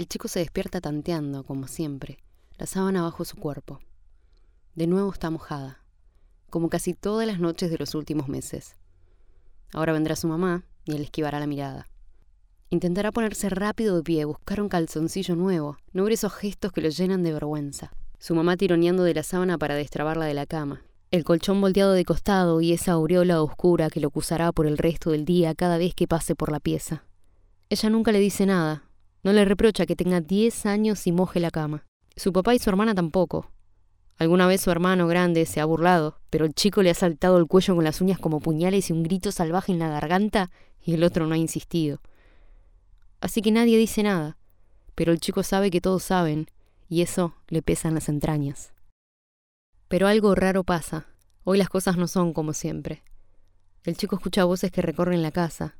El chico se despierta tanteando, como siempre, la sábana bajo su cuerpo. De nuevo está mojada, como casi todas las noches de los últimos meses. Ahora vendrá su mamá y él esquivará la mirada. Intentará ponerse rápido de pie, buscar un calzoncillo nuevo, no esos gestos que lo llenan de vergüenza. Su mamá tironeando de la sábana para destrabarla de la cama. El colchón volteado de costado y esa aureola oscura que lo acusará por el resto del día cada vez que pase por la pieza. Ella nunca le dice nada, no le reprocha que tenga diez años y moje la cama. Su papá y su hermana tampoco. Alguna vez su hermano grande se ha burlado, pero el chico le ha saltado el cuello con las uñas como puñales y un grito salvaje en la garganta y el otro no ha insistido. Así que nadie dice nada, pero el chico sabe que todos saben y eso le pesa en las entrañas. Pero algo raro pasa. Hoy las cosas no son como siempre. El chico escucha voces que recorren la casa.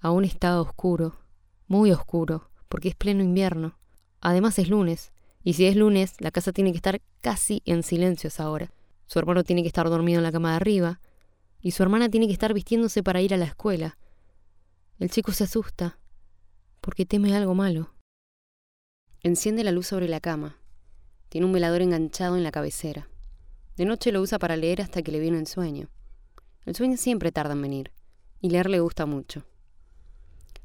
Aún está oscuro, muy oscuro, porque es pleno invierno. Además es lunes, y si es lunes, la casa tiene que estar casi en silencio esa hora. Su hermano tiene que estar dormido en la cama de arriba, y su hermana tiene que estar vistiéndose para ir a la escuela. El chico se asusta, porque teme algo malo. Enciende la luz sobre la cama. Tiene un velador enganchado en la cabecera. De noche lo usa para leer hasta que le viene el sueño. El sueño siempre tarda en venir, y leer le gusta mucho.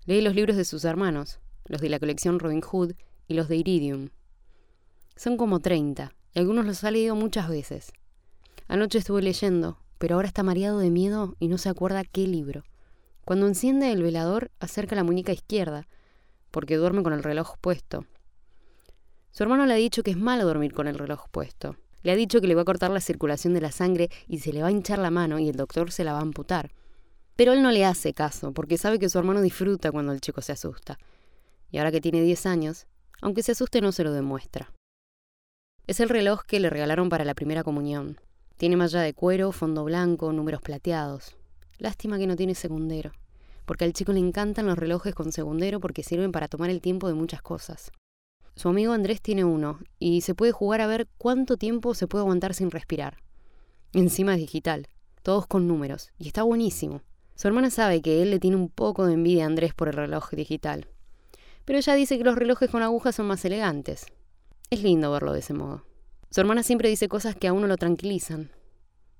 Lee los libros de sus hermanos, los de la colección Robin Hood y los de Iridium. Son como treinta, y algunos los ha leído muchas veces. Anoche estuve leyendo, pero ahora está mareado de miedo y no se acuerda qué libro. Cuando enciende el velador, acerca la muñeca izquierda, porque duerme con el reloj puesto. Su hermano le ha dicho que es malo dormir con el reloj puesto. Le ha dicho que le va a cortar la circulación de la sangre y se le va a hinchar la mano y el doctor se la va a amputar. Pero él no le hace caso, porque sabe que su hermano disfruta cuando el chico se asusta y ahora que tiene 10 años, aunque se asuste no se lo demuestra. Es el reloj que le regalaron para la primera comunión. Tiene malla de cuero, fondo blanco, números plateados. Lástima que no tiene segundero, porque al chico le encantan los relojes con segundero porque sirven para tomar el tiempo de muchas cosas. Su amigo Andrés tiene uno, y se puede jugar a ver cuánto tiempo se puede aguantar sin respirar. Encima es digital, todos con números, y está buenísimo. Su hermana sabe que él le tiene un poco de envidia a Andrés por el reloj digital, pero ella dice que los relojes con agujas son más elegantes. Es lindo verlo de ese modo. Su hermana siempre dice cosas que a uno lo tranquilizan.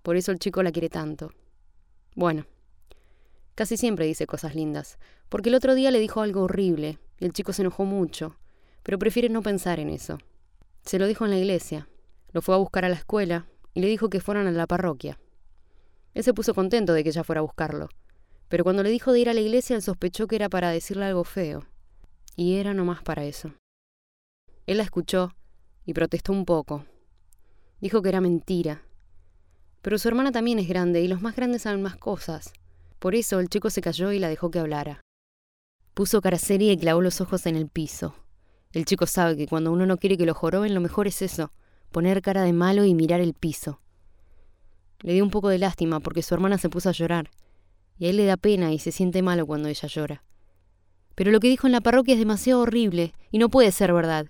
Por eso el chico la quiere tanto. Bueno, casi siempre dice cosas lindas, porque el otro día le dijo algo horrible y el chico se enojó mucho, pero prefiere no pensar en eso. Se lo dijo en la iglesia, lo fue a buscar a la escuela y le dijo que fueran a la parroquia. Él se puso contento de que ella fuera a buscarlo, pero cuando le dijo de ir a la iglesia él sospechó que era para decirle algo feo y era nomás para eso. Él la escuchó y protestó un poco. Dijo que era mentira. Pero su hermana también es grande y los más grandes saben más cosas. Por eso el chico se cayó y la dejó que hablara. Puso cara seria y clavó los ojos en el piso. El chico sabe que cuando uno no quiere que lo joroben, lo mejor es eso, poner cara de malo y mirar el piso. Le dio un poco de lástima porque su hermana se puso a llorar, y a él le da pena y se siente malo cuando ella llora. Pero lo que dijo en la parroquia es demasiado horrible y no puede ser verdad.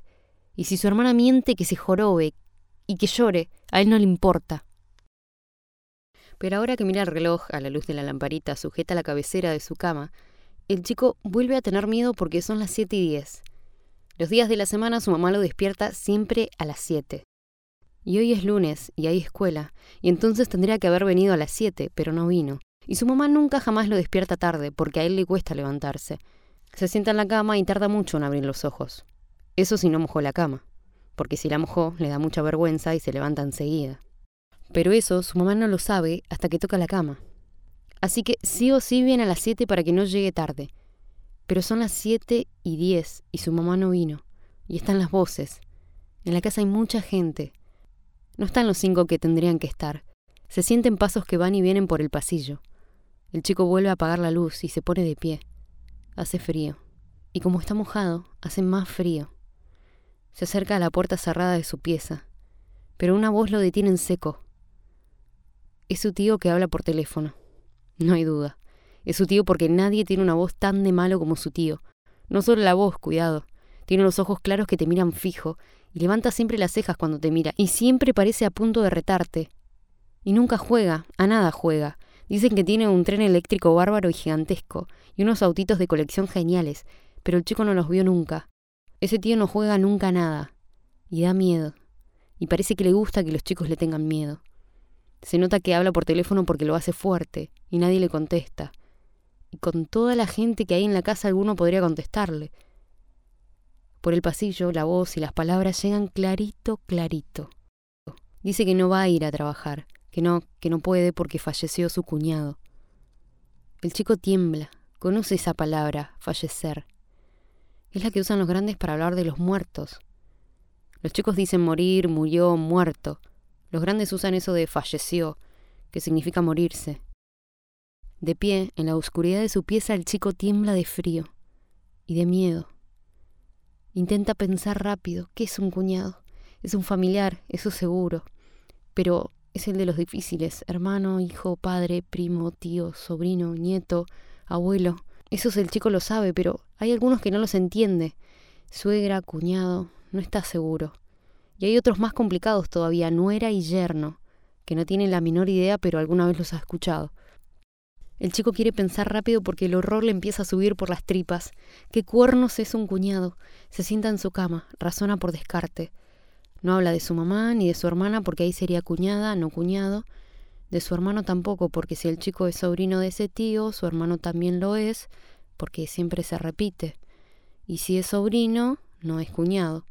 Y si su hermana miente, que se jorobe y que llore, a él no le importa. Pero ahora que mira el reloj a la luz de la lamparita sujeta a la cabecera de su cama, el chico vuelve a tener miedo porque son las siete y diez. Los días de la semana su mamá lo despierta siempre a las siete. Y hoy es lunes y hay escuela, y entonces tendría que haber venido a las siete, pero no vino. Y su mamá nunca jamás lo despierta tarde, porque a él le cuesta levantarse. Se sienta en la cama y tarda mucho en abrir los ojos. Eso si no mojó la cama, porque si la mojó le da mucha vergüenza y se levanta enseguida. Pero eso su mamá no lo sabe hasta que toca la cama. Así que sí o sí viene a las siete para que no llegue tarde. Pero son las siete y diez y su mamá no vino. Y están las voces. En la casa hay mucha gente. No están los cinco que tendrían que estar. Se sienten pasos que van y vienen por el pasillo. El chico vuelve a apagar la luz y se pone de pie. Hace frío. Y como está mojado, hace más frío. Se acerca a la puerta cerrada de su pieza, pero una voz lo detiene en seco. Es su tío que habla por teléfono. No hay duda. Es su tío porque nadie tiene una voz tan de malo como su tío. No solo la voz, cuidado. Tiene los ojos claros que te miran fijo y levanta siempre las cejas cuando te mira y siempre parece a punto de retarte. Y nunca juega, a nada juega. Dicen que tiene un tren eléctrico bárbaro y gigantesco, y unos autitos de colección geniales, pero el chico no los vio nunca. Ese tío no juega nunca nada. Y da miedo. Y parece que le gusta que los chicos le tengan miedo. Se nota que habla por teléfono porque lo hace fuerte y nadie le contesta. Y con toda la gente que hay en la casa alguno podría contestarle. Por el pasillo la voz y las palabras llegan clarito, clarito. Dice que no va a ir a trabajar, que no, que no puede porque falleció su cuñado. El chico tiembla, conoce esa palabra, fallecer. Es la que usan los grandes para hablar de los muertos. Los chicos dicen morir, murió, muerto. Los grandes usan eso de falleció, que significa morirse. De pie, en la oscuridad de su pieza, el chico tiembla de frío y de miedo. Intenta pensar rápido, ¿qué es un cuñado? Es un familiar, eso seguro. Pero es el de los difíciles, hermano, hijo, padre, primo, tío, sobrino, nieto, abuelo. Eso el chico lo sabe, pero hay algunos que no los entiende. Suegra, cuñado, no está seguro. Y hay otros más complicados todavía, nuera y yerno, que no tienen la menor idea, pero alguna vez los ha escuchado. El chico quiere pensar rápido porque el horror le empieza a subir por las tripas. ¿Qué cuernos es un cuñado? Se sienta en su cama, razona por descarte. No habla de su mamá ni de su hermana porque ahí sería cuñada, no cuñado. De su hermano tampoco, porque si el chico es sobrino de ese tío, su hermano también lo es, porque siempre se repite. Y si es sobrino, no es cuñado.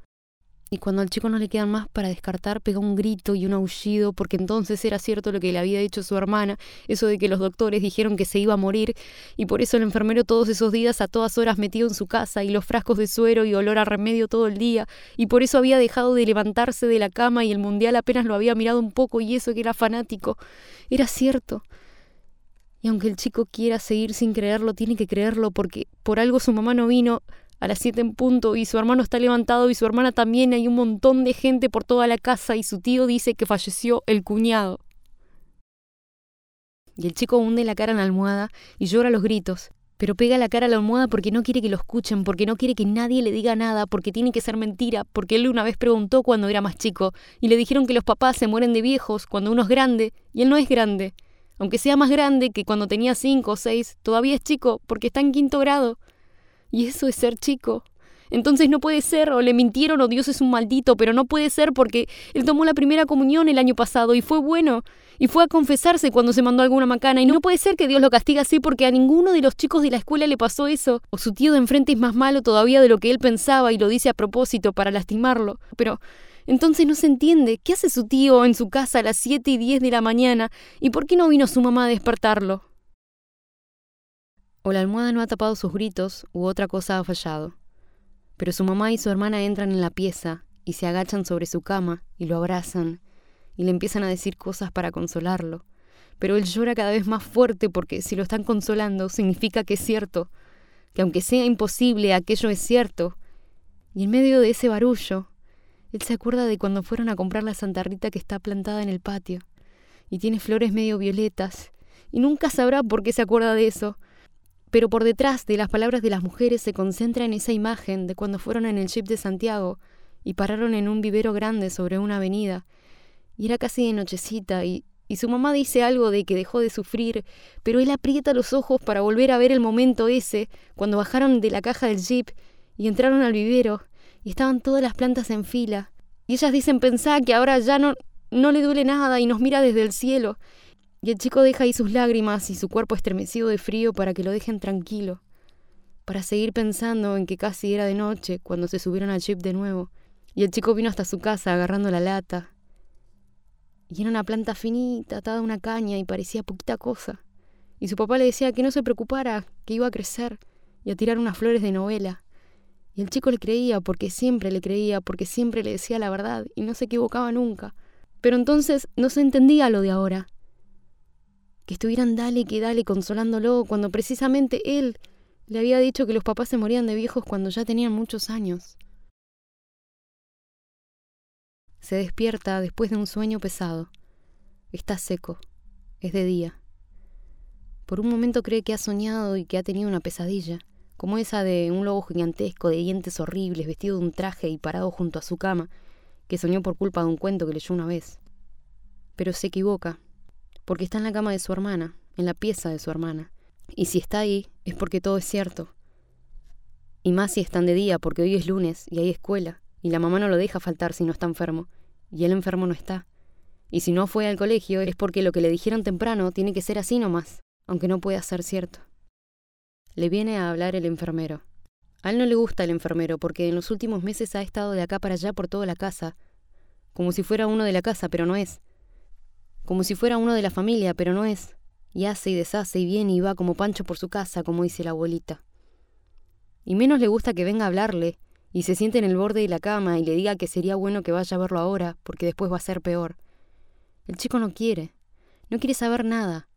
Y cuando al chico no le quedan más para descartar, pega un grito y un aullido, porque entonces era cierto lo que le había dicho su hermana, eso de que los doctores dijeron que se iba a morir, y por eso el enfermero todos esos días a todas horas metido en su casa, y los frascos de suero y olor a remedio todo el día, y por eso había dejado de levantarse de la cama y el mundial apenas lo había mirado un poco, y eso que era fanático. Era cierto. Y aunque el chico quiera seguir sin creerlo, tiene que creerlo, porque por algo su mamá no vino, a las siete en punto y su hermano está levantado y su hermana también. Hay un montón de gente por toda la casa y su tío dice que falleció el cuñado. Y el chico hunde la cara en la almohada y llora los gritos, pero pega la cara a la almohada porque no quiere que lo escuchen, porque no quiere que nadie le diga nada, porque tiene que ser mentira, porque él una vez preguntó cuando era más chico y le dijeron que los papás se mueren de viejos cuando uno es grande y él no es grande. Aunque sea más grande que cuando tenía cinco o seis, todavía es chico porque está en quinto grado. Y eso es ser chico. Entonces no puede ser, o le mintieron, o Dios es un maldito, pero no puede ser porque él tomó la primera comunión el año pasado y fue bueno, y fue a confesarse cuando se mandó alguna macana, y no puede ser que Dios lo castigue así porque a ninguno de los chicos de la escuela le pasó eso, o su tío de enfrente es más malo todavía de lo que él pensaba y lo dice a propósito para lastimarlo. Pero entonces no se entiende, ¿qué hace su tío en su casa a las 7 y 10 de la mañana? ¿Y por qué no vino su mamá a despertarlo? O la almohada no ha tapado sus gritos u otra cosa ha fallado. Pero su mamá y su hermana entran en la pieza y se agachan sobre su cama y lo abrazan y le empiezan a decir cosas para consolarlo. Pero él llora cada vez más fuerte porque si lo están consolando significa que es cierto, que aunque sea imposible, aquello es cierto. Y en medio de ese barullo, él se acuerda de cuando fueron a comprar la Santa Rita que está plantada en el patio, y tiene flores medio violetas, y nunca sabrá por qué se acuerda de eso, pero por detrás de las palabras de las mujeres se concentra en esa imagen de cuando fueron en el jeep de Santiago y pararon en un vivero grande sobre una avenida. Y era casi de nochecita y, y su mamá dice algo de que dejó de sufrir, pero él aprieta los ojos para volver a ver el momento ese, cuando bajaron de la caja del jeep y entraron al vivero y estaban todas las plantas en fila. Y ellas dicen pensar que ahora ya no, no le duele nada y nos mira desde el cielo. Y el chico deja ahí sus lágrimas y su cuerpo estremecido de frío para que lo dejen tranquilo, para seguir pensando en que casi era de noche cuando se subieron al jeep de nuevo. Y el chico vino hasta su casa agarrando la lata. Y era una planta finita, atada a una caña y parecía poquita cosa. Y su papá le decía que no se preocupara, que iba a crecer y a tirar unas flores de novela. Y el chico le creía porque siempre le creía, porque siempre le decía la verdad y no se equivocaba nunca. Pero entonces no se entendía lo de ahora que estuvieran dale que dale consolándolo cuando precisamente él le había dicho que los papás se morían de viejos cuando ya tenían muchos años. Se despierta después de un sueño pesado. Está seco. Es de día. Por un momento cree que ha soñado y que ha tenido una pesadilla, como esa de un lobo gigantesco de dientes horribles, vestido de un traje y parado junto a su cama, que soñó por culpa de un cuento que leyó una vez. Pero se equivoca porque está en la cama de su hermana, en la pieza de su hermana. Y si está ahí, es porque todo es cierto. Y más si están de día, porque hoy es lunes y hay escuela, y la mamá no lo deja faltar si no está enfermo, y el enfermo no está. Y si no fue al colegio es porque lo que le dijeron temprano tiene que ser así nomás, aunque no pueda ser cierto. Le viene a hablar el enfermero. A él no le gusta el enfermero porque en los últimos meses ha estado de acá para allá por toda la casa, como si fuera uno de la casa, pero no es. Como si fuera uno de la familia, pero no es. Y hace y deshace y viene y va como Pancho por su casa, como dice la abuelita. Y menos le gusta que venga a hablarle, y se siente en el borde de la cama y le diga que sería bueno que vaya a verlo ahora, porque después va a ser peor. El chico no quiere, no quiere saber nada.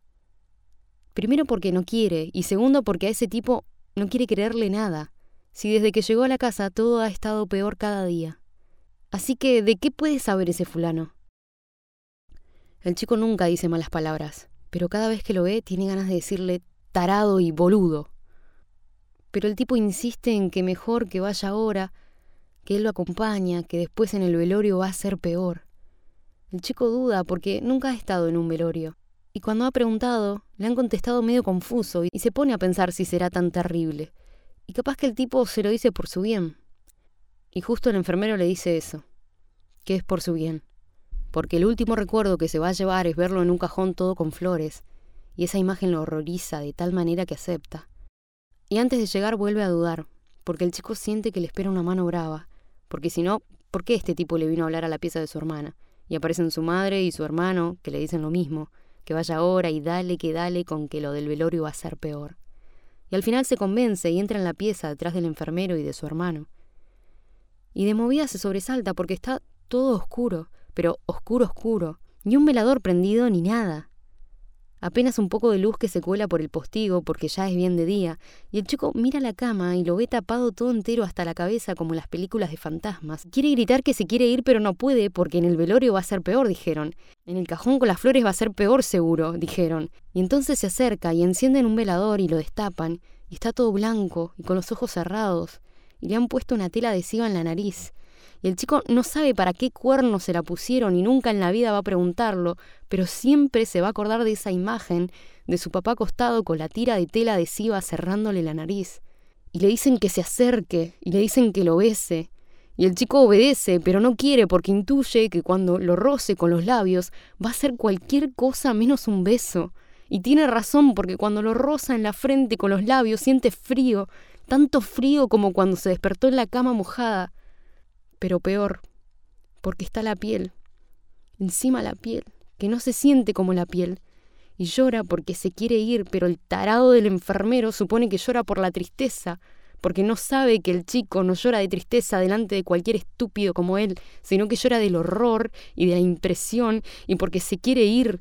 Primero porque no quiere, y segundo porque a ese tipo no quiere creerle nada, si desde que llegó a la casa todo ha estado peor cada día. Así que, ¿de qué puede saber ese fulano? El chico nunca dice malas palabras, pero cada vez que lo ve tiene ganas de decirle tarado y boludo. Pero el tipo insiste en que mejor que vaya ahora, que él lo acompaña, que después en el velorio va a ser peor. El chico duda porque nunca ha estado en un velorio. Y cuando ha preguntado, le han contestado medio confuso y se pone a pensar si será tan terrible. Y capaz que el tipo se lo dice por su bien. Y justo el enfermero le dice eso, que es por su bien. Porque el último recuerdo que se va a llevar es verlo en un cajón todo con flores, y esa imagen lo horroriza de tal manera que acepta. Y antes de llegar vuelve a dudar, porque el chico siente que le espera una mano brava, porque si no, ¿por qué este tipo le vino a hablar a la pieza de su hermana? Y aparecen su madre y su hermano, que le dicen lo mismo, que vaya ahora y dale que dale con que lo del velorio va a ser peor. Y al final se convence y entra en la pieza detrás del enfermero y de su hermano. Y de movida se sobresalta porque está todo oscuro, pero oscuro oscuro, ni un velador prendido ni nada apenas un poco de luz que se cuela por el postigo porque ya es bien de día, y el chico mira la cama y lo ve tapado todo entero hasta la cabeza como las películas de fantasmas. Quiere gritar que se quiere ir pero no puede porque en el velorio va a ser peor, dijeron. En el cajón con las flores va a ser peor seguro, dijeron. Y entonces se acerca y encienden un velador y lo destapan, y está todo blanco y con los ojos cerrados, y le han puesto una tela adhesiva en la nariz. Y el chico no sabe para qué cuerno se la pusieron y nunca en la vida va a preguntarlo, pero siempre se va a acordar de esa imagen de su papá acostado con la tira de tela adhesiva cerrándole la nariz. Y le dicen que se acerque, y le dicen que lo bese. Y el chico obedece, pero no quiere porque intuye que cuando lo roce con los labios va a ser cualquier cosa menos un beso. Y tiene razón porque cuando lo roza en la frente con los labios siente frío, tanto frío como cuando se despertó en la cama mojada pero peor, porque está la piel, encima la piel, que no se siente como la piel, y llora porque se quiere ir, pero el tarado del enfermero supone que llora por la tristeza, porque no sabe que el chico no llora de tristeza delante de cualquier estúpido como él, sino que llora del horror y de la impresión, y porque se quiere ir,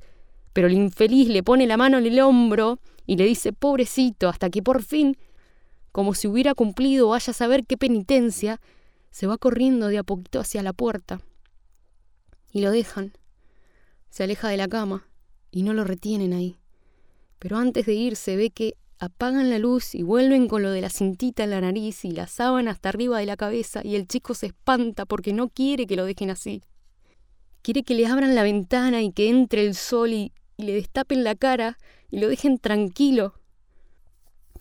pero el infeliz le pone la mano en el hombro y le dice pobrecito, hasta que por fin, como si hubiera cumplido vaya a saber qué penitencia, se va corriendo de a poquito hacia la puerta. Y lo dejan. Se aleja de la cama y no lo retienen ahí. Pero antes de irse ve que apagan la luz y vuelven con lo de la cintita en la nariz y la sábana hasta arriba de la cabeza y el chico se espanta porque no quiere que lo dejen así. Quiere que le abran la ventana y que entre el sol y, y le destapen la cara y lo dejen tranquilo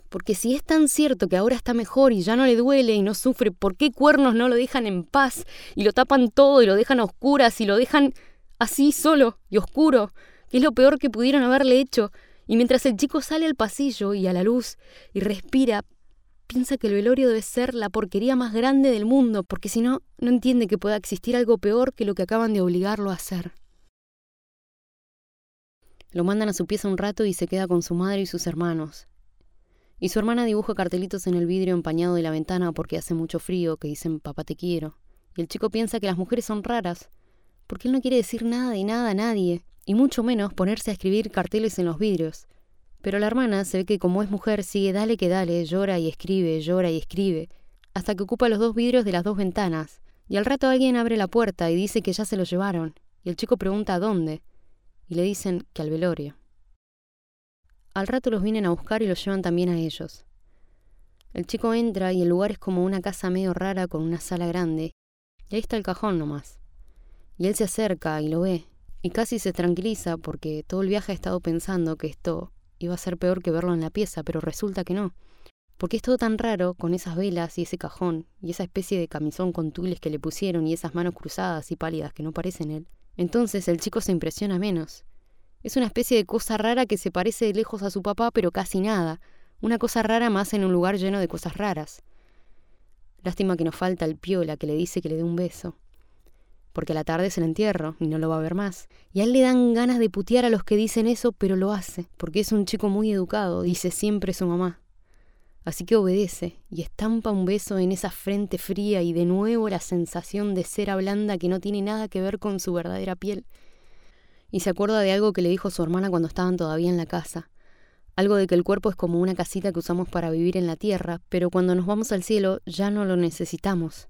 porque si es tan cierto que ahora está mejor y ya no le duele y no sufre, ¿por qué cuernos no lo dejan en paz y lo tapan todo y lo dejan a oscuras y lo dejan así solo y oscuro? Que es lo peor que pudieron haberle hecho. Y mientras el chico sale al pasillo y a la luz y respira, piensa que el velorio debe ser la porquería más grande del mundo, porque si no, no entiende que pueda existir algo peor que lo que acaban de obligarlo a hacer. Lo mandan a su pieza un rato y se queda con su madre y sus hermanos. Y su hermana dibuja cartelitos en el vidrio empañado de la ventana porque hace mucho frío que dicen papá te quiero. Y el chico piensa que las mujeres son raras, porque él no quiere decir nada de nada a nadie, y mucho menos ponerse a escribir carteles en los vidrios. Pero la hermana se ve que como es mujer sigue dale que dale, llora y escribe, llora y escribe, hasta que ocupa los dos vidrios de las dos ventanas. Y al rato alguien abre la puerta y dice que ya se lo llevaron, y el chico pregunta a dónde, y le dicen que al velorio. Al rato los vienen a buscar y los llevan también a ellos. El chico entra y el lugar es como una casa medio rara con una sala grande. Y ahí está el cajón nomás. Y él se acerca y lo ve. Y casi se tranquiliza porque todo el viaje ha estado pensando que esto iba a ser peor que verlo en la pieza, pero resulta que no. Porque es todo tan raro con esas velas y ese cajón y esa especie de camisón con tules que le pusieron y esas manos cruzadas y pálidas que no parecen él. Entonces el chico se impresiona menos. Es una especie de cosa rara que se parece de lejos a su papá, pero casi nada. Una cosa rara más en un lugar lleno de cosas raras. Lástima que nos falta el piola que le dice que le dé un beso. Porque a la tarde es el entierro y no lo va a ver más. Y a él le dan ganas de putear a los que dicen eso, pero lo hace, porque es un chico muy educado, dice siempre su mamá. Así que obedece y estampa un beso en esa frente fría y de nuevo la sensación de cera blanda que no tiene nada que ver con su verdadera piel. Y se acuerda de algo que le dijo su hermana cuando estaban todavía en la casa. Algo de que el cuerpo es como una casita que usamos para vivir en la tierra, pero cuando nos vamos al cielo ya no lo necesitamos.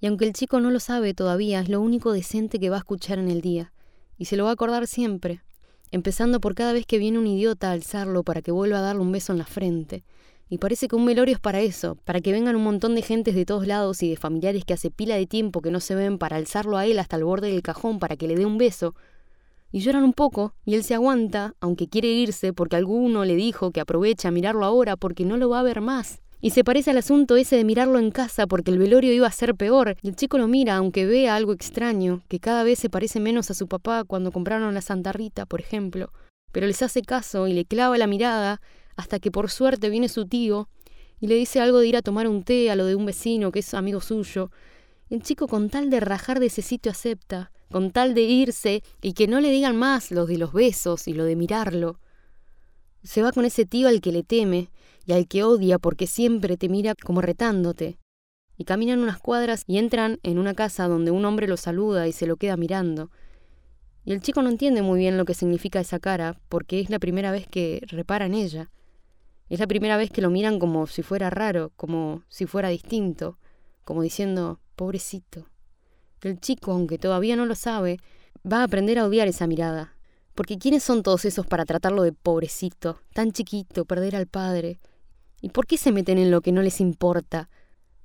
Y aunque el chico no lo sabe todavía, es lo único decente que va a escuchar en el día. Y se lo va a acordar siempre, empezando por cada vez que viene un idiota a alzarlo para que vuelva a darle un beso en la frente, y parece que un velorio es para eso, para que vengan un montón de gentes de todos lados y de familiares que hace pila de tiempo que no se ven para alzarlo a él hasta el borde del cajón para que le dé un beso. Y lloran un poco, y él se aguanta, aunque quiere irse porque alguno le dijo que aprovecha a mirarlo ahora porque no lo va a ver más. Y se parece al asunto ese de mirarlo en casa porque el velorio iba a ser peor, y el chico lo mira aunque vea algo extraño, que cada vez se parece menos a su papá cuando compraron la Santa Rita, por ejemplo. Pero les hace caso y le clava la mirada hasta que por suerte viene su tío y le dice algo de ir a tomar un té a lo de un vecino que es amigo suyo. El chico con tal de rajar de ese sitio acepta, con tal de irse y que no le digan más los de los besos y lo de mirarlo. Se va con ese tío al que le teme y al que odia porque siempre te mira como retándote. Y caminan unas cuadras y entran en una casa donde un hombre lo saluda y se lo queda mirando. Y el chico no entiende muy bien lo que significa esa cara porque es la primera vez que repara en ella. Es la primera vez que lo miran como si fuera raro, como si fuera distinto, como diciendo, pobrecito. El chico, aunque todavía no lo sabe, va a aprender a odiar esa mirada. Porque ¿quiénes son todos esos para tratarlo de pobrecito, tan chiquito, perder al padre? ¿Y por qué se meten en lo que no les importa?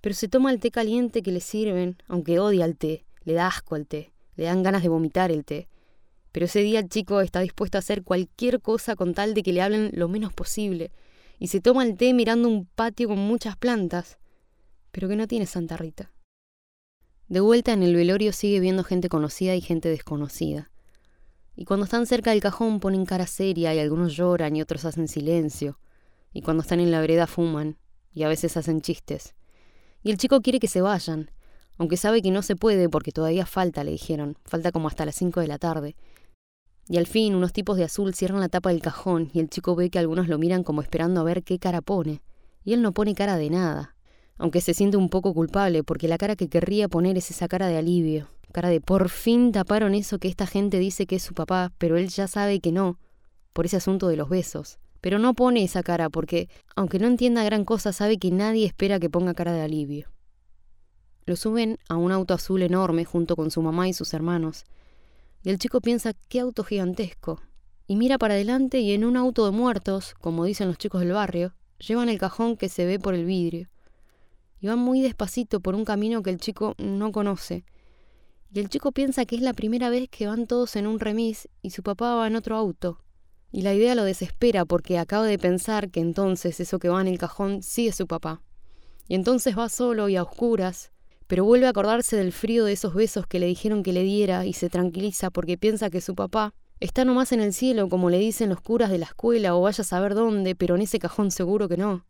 Pero se toma el té caliente que le sirven, aunque odia el té, le da asco al té, le dan ganas de vomitar el té. Pero ese día el chico está dispuesto a hacer cualquier cosa con tal de que le hablen lo menos posible, y se toma el té mirando un patio con muchas plantas, pero que no tiene Santa Rita. De vuelta en el velorio sigue viendo gente conocida y gente desconocida. Y cuando están cerca del cajón ponen cara seria y algunos lloran y otros hacen silencio. Y cuando están en la vereda fuman y a veces hacen chistes. Y el chico quiere que se vayan, aunque sabe que no se puede porque todavía falta, le dijeron, falta como hasta las cinco de la tarde, y al fin unos tipos de azul cierran la tapa del cajón y el chico ve que algunos lo miran como esperando a ver qué cara pone. Y él no pone cara de nada, aunque se siente un poco culpable porque la cara que querría poner es esa cara de alivio, cara de por fin taparon eso que esta gente dice que es su papá, pero él ya sabe que no, por ese asunto de los besos. Pero no pone esa cara porque, aunque no entienda gran cosa, sabe que nadie espera que ponga cara de alivio. Lo suben a un auto azul enorme junto con su mamá y sus hermanos, y el chico piensa, qué auto gigantesco. Y mira para adelante y en un auto de muertos, como dicen los chicos del barrio, llevan el cajón que se ve por el vidrio. Y van muy despacito por un camino que el chico no conoce. Y el chico piensa que es la primera vez que van todos en un remis y su papá va en otro auto. Y la idea lo desespera porque acaba de pensar que entonces eso que va en el cajón sí es su papá. Y entonces va solo y a oscuras, pero vuelve a acordarse del frío de esos besos que le dijeron que le diera y se tranquiliza porque piensa que su papá está nomás en el cielo como le dicen los curas de la escuela o vaya a saber dónde, pero en ese cajón seguro que no.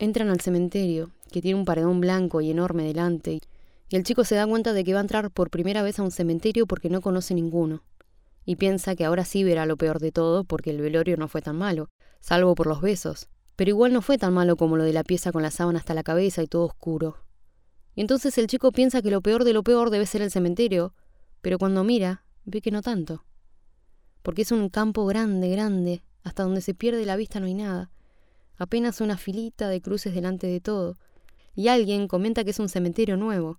Entran al cementerio, que tiene un paredón blanco y enorme delante, y el chico se da cuenta de que va a entrar por primera vez a un cementerio porque no conoce ninguno, y piensa que ahora sí verá lo peor de todo porque el velorio no fue tan malo, salvo por los besos, pero igual no fue tan malo como lo de la pieza con la sábana hasta la cabeza y todo oscuro. Y entonces el chico piensa que lo peor de lo peor debe ser el cementerio, pero cuando mira, ve que no tanto. Porque es un campo grande, grande, hasta donde se pierde la vista no hay nada. Apenas una filita de cruces delante de todo. Y alguien comenta que es un cementerio nuevo.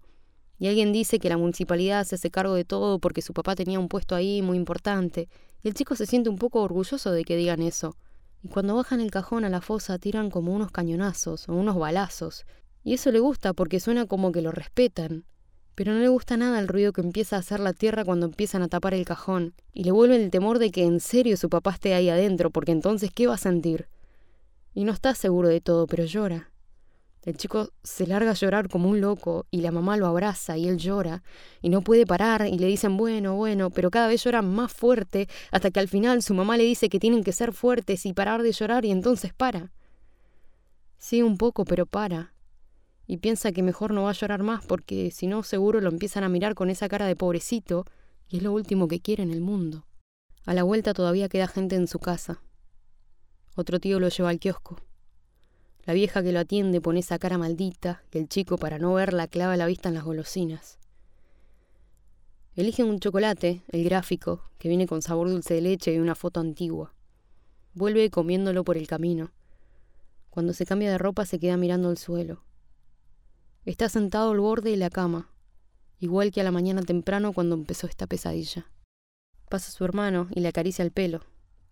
Y alguien dice que la municipalidad se hace cargo de todo porque su papá tenía un puesto ahí muy importante. Y el chico se siente un poco orgulloso de que digan eso y cuando bajan el cajón a la fosa tiran como unos cañonazos o unos balazos, y eso le gusta porque suena como que lo respetan, pero no le gusta nada el ruido que empieza a hacer la tierra cuando empiezan a tapar el cajón, y le vuelve el temor de que en serio su papá esté ahí adentro, porque entonces ¿qué va a sentir? Y no está seguro de todo, pero llora. El chico se larga a llorar como un loco y la mamá lo abraza y él llora y no puede parar y le dicen bueno, bueno, pero cada vez llora más fuerte hasta que al final su mamá le dice que tienen que ser fuertes y parar de llorar y entonces para. Sigue un poco, pero para. Y piensa que mejor no va a llorar más porque si no seguro lo empiezan a mirar con esa cara de pobrecito y es lo último que quiere en el mundo. A la vuelta todavía queda gente en su casa. Otro tío lo lleva al kiosco. La vieja que lo atiende pone esa cara maldita y el chico, para no verla, clava la vista en las golosinas. Elige un chocolate, el gráfico, que viene con sabor dulce de leche y una foto antigua. Vuelve comiéndolo por el camino. Cuando se cambia de ropa se queda mirando el suelo. Está sentado al borde de la cama, igual que a la mañana temprano cuando empezó esta pesadilla. Pasa su hermano y le acaricia el pelo,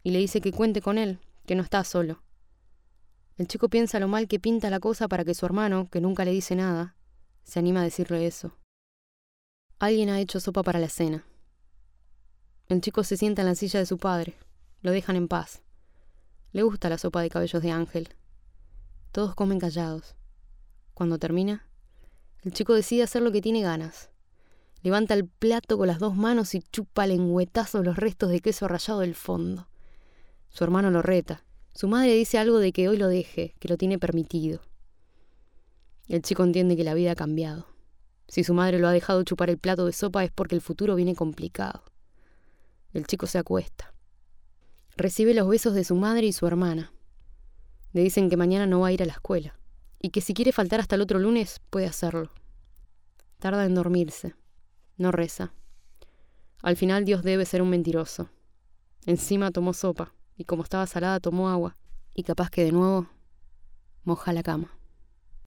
y le dice que cuente con él, que no está solo. El chico piensa lo mal que pinta la cosa para que su hermano, que nunca le dice nada, se anima a decirle eso. Alguien ha hecho sopa para la cena. El chico se sienta en la silla de su padre. Lo dejan en paz. Le gusta la sopa de cabellos de ángel. Todos comen callados. Cuando termina, el chico decide hacer lo que tiene ganas. Levanta el plato con las dos manos y chupa lengüetazo los restos de queso rallado del fondo. Su hermano lo reta. Su madre dice algo de que hoy lo deje, que lo tiene permitido. El chico entiende que la vida ha cambiado. Si su madre lo ha dejado chupar el plato de sopa es porque el futuro viene complicado. El chico se acuesta. Recibe los besos de su madre y su hermana. Le dicen que mañana no va a ir a la escuela y que si quiere faltar hasta el otro lunes puede hacerlo. Tarda en dormirse. No reza. Al final Dios debe ser un mentiroso. Encima tomó sopa y como estaba salada tomó agua, y capaz que de nuevo moja la cama.